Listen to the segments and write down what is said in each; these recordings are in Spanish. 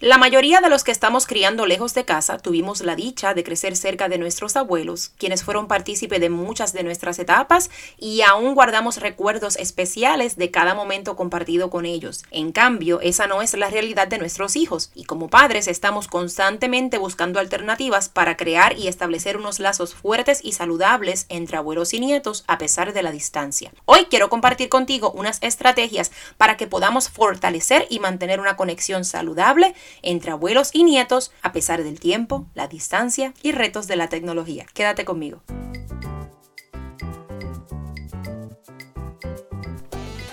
La mayoría de los que estamos criando lejos de casa tuvimos la dicha de crecer cerca de nuestros abuelos, quienes fueron partícipe de muchas de nuestras etapas y aún guardamos recuerdos especiales de cada momento compartido con ellos. En cambio, esa no es la realidad de nuestros hijos y como padres estamos constantemente buscando alternativas para crear y establecer unos lazos fuertes y saludables entre abuelos y nietos a pesar de la distancia. Hoy quiero compartir contigo unas estrategias para que podamos fortalecer y mantener una conexión saludable entre abuelos y nietos a pesar del tiempo, la distancia y retos de la tecnología. Quédate conmigo.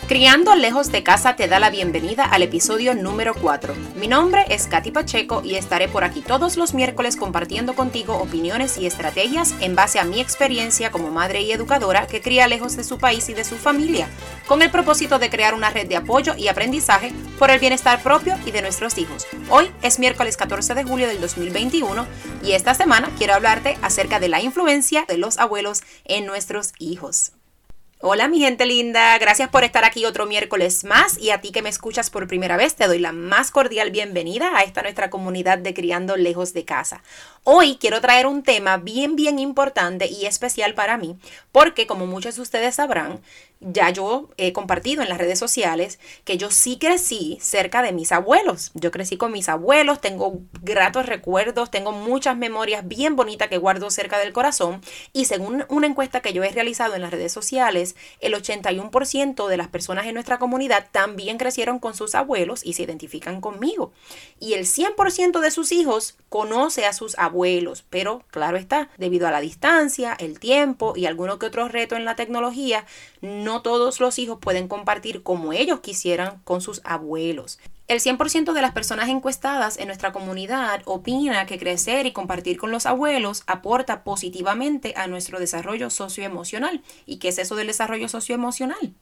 Criando lejos de casa te da la bienvenida al episodio número 4. Mi nombre es Katy Pacheco y estaré por aquí todos los miércoles compartiendo contigo opiniones y estrategias en base a mi experiencia como madre y educadora que cría lejos de su país y de su familia, con el propósito de crear una red de apoyo y aprendizaje por el bienestar propio y de nuestros hijos. Hoy es miércoles 14 de julio del 2021 y esta semana quiero hablarte acerca de la influencia de los abuelos en nuestros hijos. Hola mi gente linda, gracias por estar aquí otro miércoles más y a ti que me escuchas por primera vez te doy la más cordial bienvenida a esta nuestra comunidad de Criando Lejos de Casa. Hoy quiero traer un tema bien bien importante y especial para mí porque como muchos de ustedes sabrán, ya yo he compartido en las redes sociales que yo sí crecí cerca de mis abuelos. Yo crecí con mis abuelos, tengo gratos recuerdos, tengo muchas memorias bien bonitas que guardo cerca del corazón y según una encuesta que yo he realizado en las redes sociales, el 81% de las personas en nuestra comunidad también crecieron con sus abuelos y se identifican conmigo. Y el 100% de sus hijos conoce a sus abuelos, pero claro está, debido a la distancia, el tiempo y alguno que otro reto en la tecnología, no todos los hijos pueden compartir como ellos quisieran con sus abuelos. El 100% de las personas encuestadas en nuestra comunidad opina que crecer y compartir con los abuelos aporta positivamente a nuestro desarrollo socioemocional. ¿Y qué es eso del desarrollo socioemocional?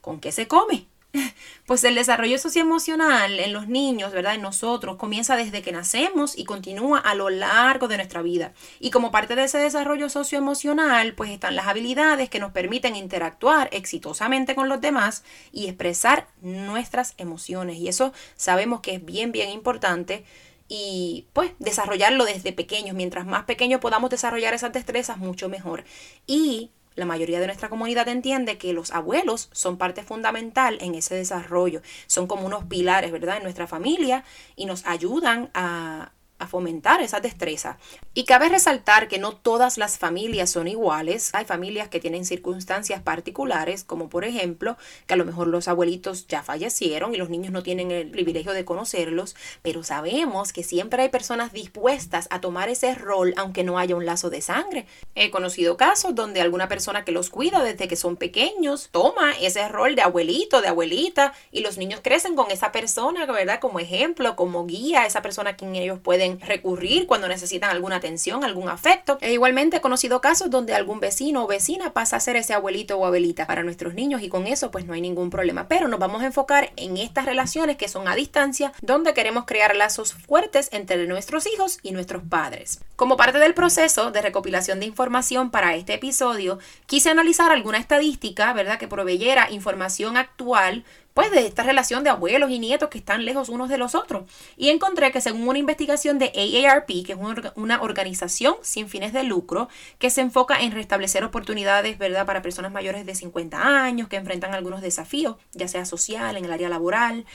¿Con qué se come? Pues el desarrollo socioemocional en los niños, ¿verdad? En nosotros comienza desde que nacemos y continúa a lo largo de nuestra vida. Y como parte de ese desarrollo socioemocional, pues están las habilidades que nos permiten interactuar exitosamente con los demás y expresar nuestras emociones. Y eso sabemos que es bien, bien importante y pues desarrollarlo desde pequeños. Mientras más pequeños podamos desarrollar esas destrezas, mucho mejor. Y la mayoría de nuestra comunidad entiende que los abuelos son parte fundamental en ese desarrollo. Son como unos pilares, ¿verdad?, en nuestra familia y nos ayudan a, a fomentar esa destreza. Y cabe resaltar que no todas las familias son iguales. Hay familias que tienen circunstancias particulares, como por ejemplo que a lo mejor los abuelitos ya fallecieron y los niños no tienen el privilegio de conocerlos, pero sabemos que siempre hay personas dispuestas a tomar ese rol aunque no haya un lazo de sangre. He conocido casos donde alguna persona que los cuida desde que son pequeños toma ese rol de abuelito, de abuelita y los niños crecen con esa persona, ¿verdad? Como ejemplo, como guía, esa persona a quien ellos pueden recurrir cuando necesitan alguna atención, algún afecto. E igualmente he conocido casos donde algún vecino o vecina pasa a ser ese abuelito o abuelita para nuestros niños y con eso pues no hay ningún problema. Pero nos vamos a enfocar en estas relaciones que son a distancia, donde queremos crear lazos fuertes entre nuestros hijos y nuestros padres. Como parte del proceso de recopilación de información para este episodio, quise analizar alguna estadística, ¿verdad?, que proveyera información actual pues de esta relación de abuelos y nietos que están lejos unos de los otros. Y encontré que según una investigación de AARP, que es una organización sin fines de lucro, que se enfoca en restablecer oportunidades, ¿verdad?, para personas mayores de 50 años que enfrentan algunos desafíos, ya sea social, en el área laboral,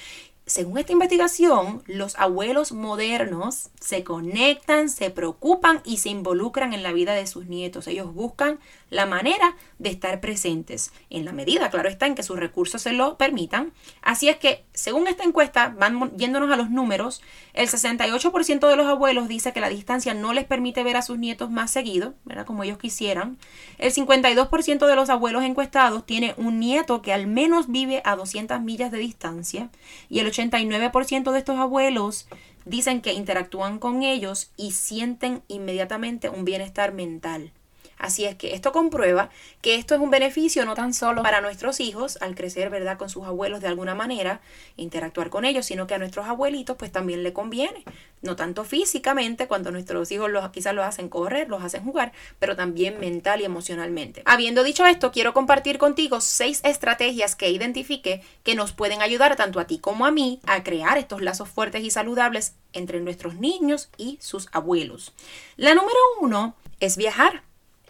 según esta investigación, los abuelos modernos se conectan, se preocupan y se involucran en la vida de sus nietos. Ellos buscan la manera de estar presentes, en la medida, claro está, en que sus recursos se lo permitan. Así es que, según esta encuesta, van yéndonos a los números, el 68% de los abuelos dice que la distancia no les permite ver a sus nietos más seguido, ¿verdad? Como ellos quisieran. El 52% de los abuelos encuestados tiene un nieto que al menos vive a 200 millas de distancia y el 89% de estos abuelos dicen que interactúan con ellos y sienten inmediatamente un bienestar mental. Así es que esto comprueba que esto es un beneficio no tan solo para nuestros hijos al crecer, ¿verdad?, con sus abuelos de alguna manera, interactuar con ellos, sino que a nuestros abuelitos pues también le conviene. No tanto físicamente, cuando nuestros hijos los, quizás los hacen correr, los hacen jugar, pero también mental y emocionalmente. Habiendo dicho esto, quiero compartir contigo seis estrategias que identifique que nos pueden ayudar tanto a ti como a mí a crear estos lazos fuertes y saludables entre nuestros niños y sus abuelos. La número uno es viajar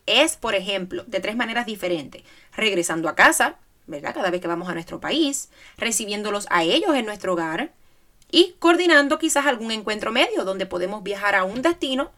es, por ejemplo, de tres maneras diferentes. Regresando a casa, ¿verdad? Cada vez que vamos a nuestro país, recibiéndolos a ellos en nuestro hogar y coordinando quizás algún encuentro medio donde podemos viajar a un destino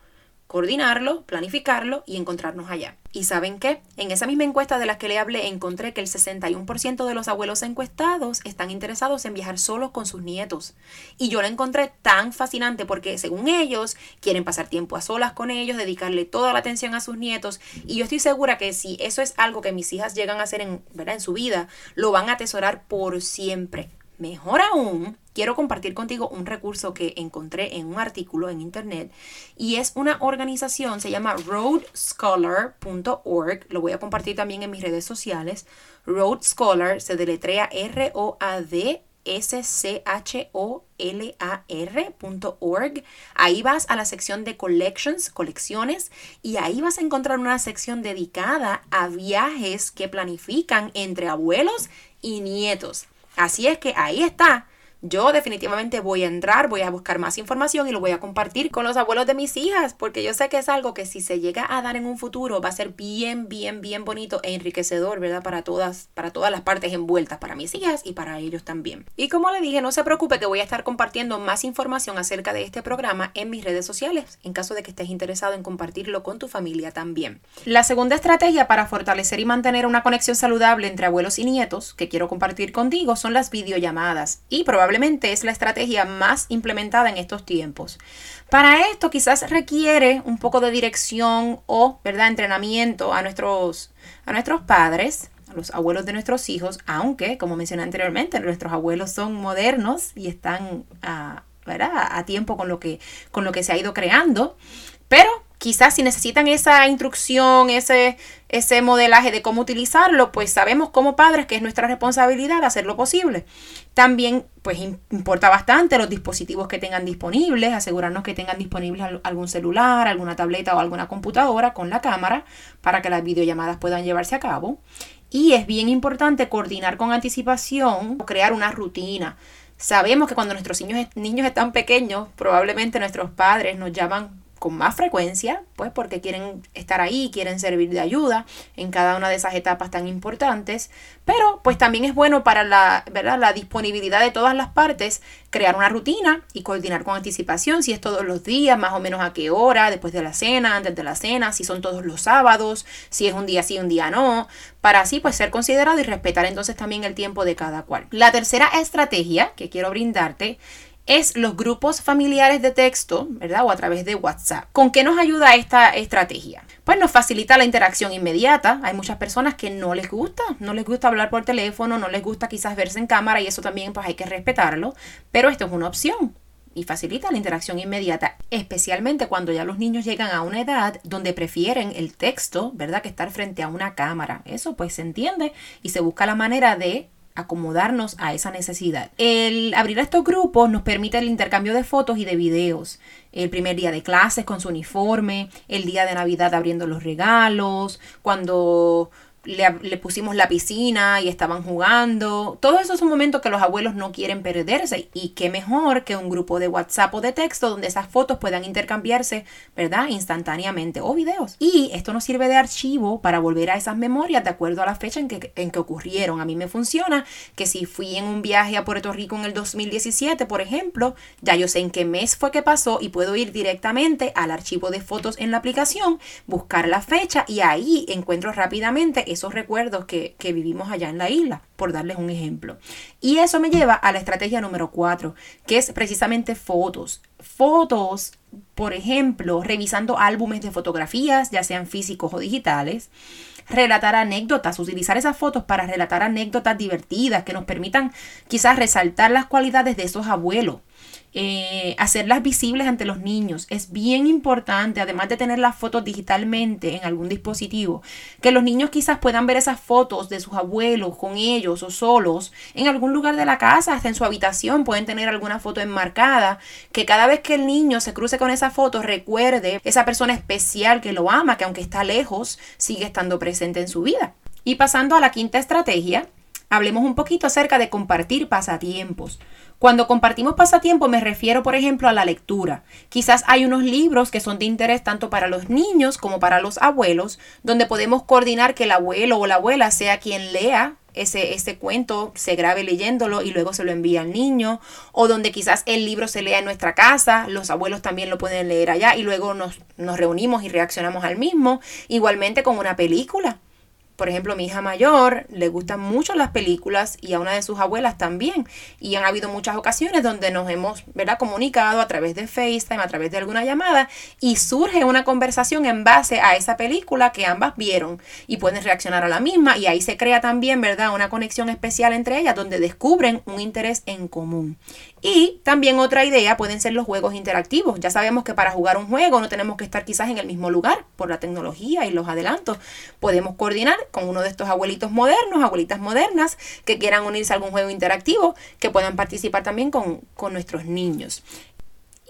coordinarlo, planificarlo y encontrarnos allá. ¿Y saben qué? En esa misma encuesta de la que le hablé encontré que el 61% de los abuelos encuestados están interesados en viajar solos con sus nietos. Y yo la encontré tan fascinante porque según ellos quieren pasar tiempo a solas con ellos, dedicarle toda la atención a sus nietos y yo estoy segura que si eso es algo que mis hijas llegan a hacer en, ¿verdad? en su vida, lo van a atesorar por siempre. Mejor aún, quiero compartir contigo un recurso que encontré en un artículo en internet y es una organización, se llama roadscholar.org, lo voy a compartir también en mis redes sociales. Road Scholar se deletrea R-O-A-D S-C-H-O-L-A-R.org. Ahí vas a la sección de collections, colecciones, y ahí vas a encontrar una sección dedicada a viajes que planifican entre abuelos y nietos. Así es que ahí está yo definitivamente voy a entrar, voy a buscar más información y lo voy a compartir con los abuelos de mis hijas, porque yo sé que es algo que si se llega a dar en un futuro va a ser bien, bien, bien bonito e enriquecedor, ¿verdad? Para todas, para todas las partes envueltas, para mis hijas y para ellos también. Y como le dije, no se preocupe que voy a estar compartiendo más información acerca de este programa en mis redes sociales, en caso de que estés interesado en compartirlo con tu familia también. La segunda estrategia para fortalecer y mantener una conexión saludable entre abuelos y nietos que quiero compartir contigo son las videollamadas y probablemente probablemente es la estrategia más implementada en estos tiempos. Para esto quizás requiere un poco de dirección o, ¿verdad?, entrenamiento a nuestros, a nuestros padres, a los abuelos de nuestros hijos, aunque, como mencioné anteriormente, nuestros abuelos son modernos y están a, a tiempo con lo, que, con lo que se ha ido creando. Pero quizás si necesitan esa instrucción, ese, ese modelaje de cómo utilizarlo, pues sabemos como padres que es nuestra responsabilidad hacerlo posible. También, pues importa bastante los dispositivos que tengan disponibles, asegurarnos que tengan disponibles algún celular, alguna tableta o alguna computadora con la cámara para que las videollamadas puedan llevarse a cabo. Y es bien importante coordinar con anticipación o crear una rutina. Sabemos que cuando nuestros niños, niños están pequeños, probablemente nuestros padres nos llaman con más frecuencia, pues porque quieren estar ahí, quieren servir de ayuda en cada una de esas etapas tan importantes, pero pues también es bueno para la, ¿verdad? la disponibilidad de todas las partes crear una rutina y coordinar con anticipación, si es todos los días, más o menos a qué hora, después de la cena, antes de la cena, si son todos los sábados, si es un día sí, un día no, para así pues ser considerado y respetar entonces también el tiempo de cada cual. La tercera estrategia que quiero brindarte es los grupos familiares de texto, ¿verdad? O a través de WhatsApp. ¿Con qué nos ayuda esta estrategia? Pues nos facilita la interacción inmediata. Hay muchas personas que no les gusta, no les gusta hablar por teléfono, no les gusta quizás verse en cámara y eso también pues hay que respetarlo, pero esto es una opción y facilita la interacción inmediata, especialmente cuando ya los niños llegan a una edad donde prefieren el texto, ¿verdad?, que estar frente a una cámara. Eso pues se entiende y se busca la manera de acomodarnos a esa necesidad. El abrir estos grupos nos permite el intercambio de fotos y de videos. El primer día de clases con su uniforme, el día de Navidad abriendo los regalos, cuando le, pusimos la piscina y estaban jugando. Todos esos son momentos que los abuelos no quieren perderse. Y qué mejor que un grupo de WhatsApp o de texto donde esas fotos puedan intercambiarse, ¿verdad? Instantáneamente o videos. Y esto nos sirve de archivo para volver a esas memorias de acuerdo a la fecha en que, en que ocurrieron. A mí me funciona que si fui en un viaje a Puerto Rico en el 2017, por ejemplo, ya yo sé en qué mes fue que pasó y puedo ir directamente al archivo de fotos en la aplicación, buscar la fecha y ahí encuentro rápidamente esos recuerdos que, vivimos allá en la isla, por darles un ejemplo. Y eso me lleva a la estrategia número cuatro, que es precisamente fotos. Fotos, por ejemplo, revisando álbumes de fotografías, ya sean físicos o digitales, relatar anécdotas, utilizar esas fotos para relatar anécdotas divertidas que nos permitan quizás resaltar las cualidades de esos abuelos eh, hacerlas visibles ante los niños. Es bien importante, además de tener las fotos digitalmente en algún dispositivo, que los niños quizás puedan ver esas fotos de sus abuelos con ellos o solos en algún lugar de la casa, hasta en su habitación, pueden tener alguna foto enmarcada, que cada vez que el niño se cruce con esa foto recuerde esa persona especial que lo ama, que aunque está lejos, sigue estando presente en su vida. Y pasando a la quinta estrategia, hablemos un poquito acerca de compartir pasatiempos. Cuando compartimos pasatiempos me refiero, por ejemplo, a la lectura. Quizás hay unos libros que son de interés tanto para los niños como para los abuelos, donde podemos coordinar que el abuelo o la abuela sea quien lea ese, ese, cuento se grabe leyéndolo y luego se lo envía al niño, o donde quizás el libro se lea en nuestra casa, los abuelos también lo pueden leer allá y luego nos, nos reunimos y reaccionamos al mismo, igualmente con una película. Por ejemplo, mi hija mayor le gustan mucho las películas y a una de sus abuelas también. Y han habido muchas ocasiones donde nos hemos ¿verdad? comunicado a través de FaceTime, a través de alguna llamada, y surge una conversación en base a esa película que ambas vieron y pueden reaccionar a la misma. Y ahí se crea también ¿verdad? una conexión especial entre ellas donde descubren un interés en común. Y también otra idea pueden ser los juegos interactivos. Ya sabemos que para jugar un juego no tenemos que estar quizás en el mismo lugar por la tecnología y los adelantos. Podemos coordinar con uno de estos abuelitos modernos, abuelitas modernas, que quieran unirse a algún juego interactivo, que puedan participar también con, con nuestros niños.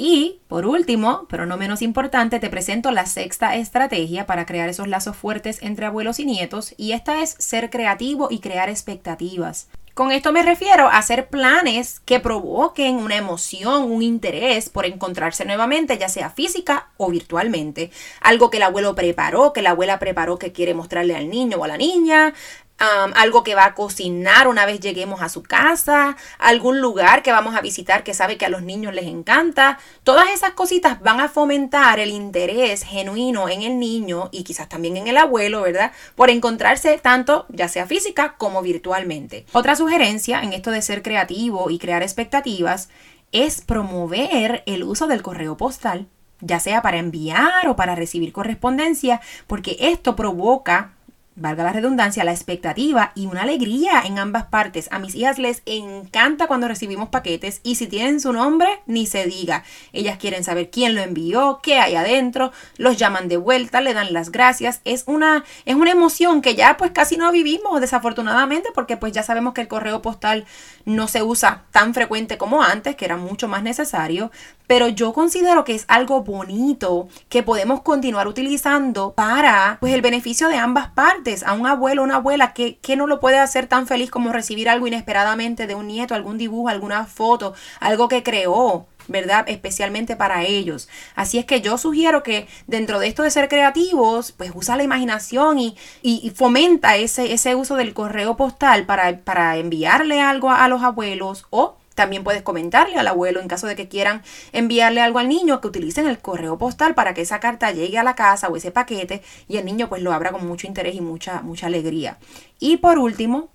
Y por último, pero no menos importante, te presento la sexta estrategia para crear esos lazos fuertes entre abuelos y nietos, y esta es ser creativo y crear expectativas. Con esto me refiero a hacer planes que provoquen una emoción, un interés por encontrarse nuevamente, ya sea física o virtualmente. Algo que el abuelo preparó, que la abuela preparó que quiere mostrarle al niño o a la niña, algo que va a cocinar una vez lleguemos a su casa, algún lugar que vamos a visitar que sabe que a los niños les encanta. Todas esas cositas van a fomentar el interés genuino en el niño y quizás también en el abuelo, ¿verdad? Por encontrarse tanto ya sea física como virtualmente. Otra sugerencia en esto de ser creativo y crear expectativas es promover el uso del correo postal ya sea para enviar o para recibir correspondencia, porque esto provoca valga la redundancia, la expectativa y una alegría en ambas partes. A mis hijas les encanta cuando recibimos paquetes y si tienen su nombre, ni se diga. Ellas quieren saber quién lo envió, qué hay adentro, los llaman de vuelta, le dan las gracias. Es una, es una emoción que ya pues casi no vivimos desafortunadamente porque pues ya sabemos que el correo postal no se usa tan frecuente como antes, que era mucho más necesario, pero yo considero que es algo bonito que podemos continuar utilizando para pues el beneficio de ambas partes. A un abuelo, una abuela que, que no lo puede hacer tan feliz como recibir algo inesperadamente de un nieto, algún dibujo, alguna foto, algo que creó. ¿verdad? Especialmente para ellos. Así es que yo sugiero que dentro de esto de ser creativos, pues usa la imaginación y, y, fomenta ese, ese uso del correo postal para, para enviarle algo a los abuelos o también puedes comentarle al abuelo en caso de que quieran enviarle algo al niño que utilicen el correo postal para que esa carta llegue a la casa o ese paquete y el niño pues lo abra con mucho interés y mucha, mucha alegría. Y por último,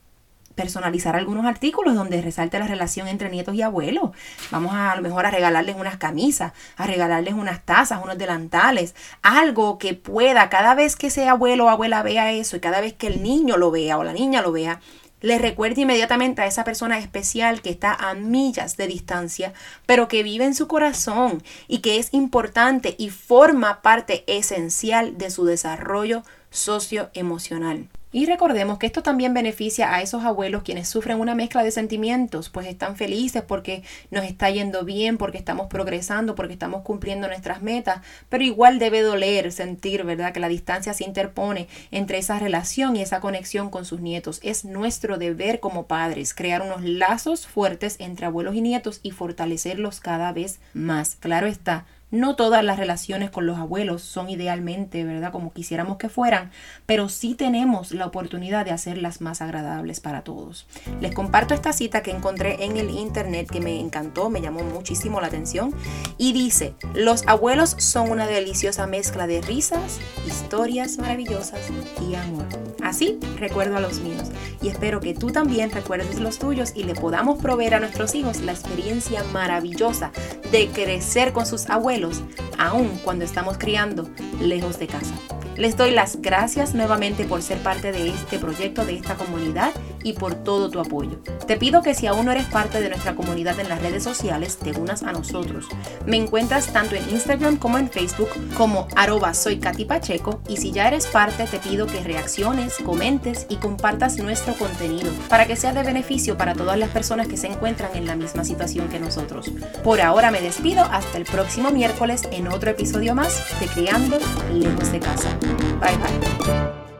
personalizar algunos artículos donde resalte la relación entre nietos y abuelos. Vamos a, a, lo mejor a regalarles unas camisas, a regalarles unas tazas, unos delantales, algo que pueda cada vez que ese abuelo o abuela vea eso y cada vez que el niño lo vea o la niña lo vea, le recuerde inmediatamente a esa persona especial que está a millas de distancia, pero que vive en su corazón y que es importante y forma parte esencial de su desarrollo socioemocional. Y recordemos que esto también beneficia a esos abuelos quienes sufren una mezcla de sentimientos, pues están felices porque nos está yendo bien, porque estamos progresando, porque estamos cumpliendo nuestras metas, pero igual debe doler sentir, ¿verdad?, que la distancia se interpone entre esa relación y esa conexión con sus nietos. Es nuestro deber como padres crear unos lazos fuertes entre abuelos y nietos y fortalecerlos cada vez más. Claro está, no todas las relaciones con los abuelos son idealmente, ¿verdad? Como quisiéramos que fueran, pero sí tenemos la oportunidad de hacerlas más agradables para todos. Les comparto esta cita que encontré en el internet que me encantó, me llamó muchísimo la atención y dice, los abuelos son una deliciosa mezcla de risas, historias maravillosas y amor. Así recuerdo a los míos y espero que tú también recuerdes los tuyos y le podamos proveer a nuestros hijos la experiencia maravillosa de crecer con sus abuelos aún cuando estamos criando lejos de casa. Les doy las gracias nuevamente por ser parte de este proyecto, de esta comunidad y por todo tu apoyo. Te pido que si aún no eres parte de nuestra comunidad en las redes sociales, te unas a nosotros. Me encuentras tanto en Instagram como en Facebook como arroba y si ya eres parte te pido que reacciones, comentes y compartas nuestro contenido para que sea de beneficio para todas las personas que se encuentran en la misma situación que nosotros. Por ahora me despido hasta el próximo miércoles en otro episodio más de Criando Lejos de Casa. Bye bye.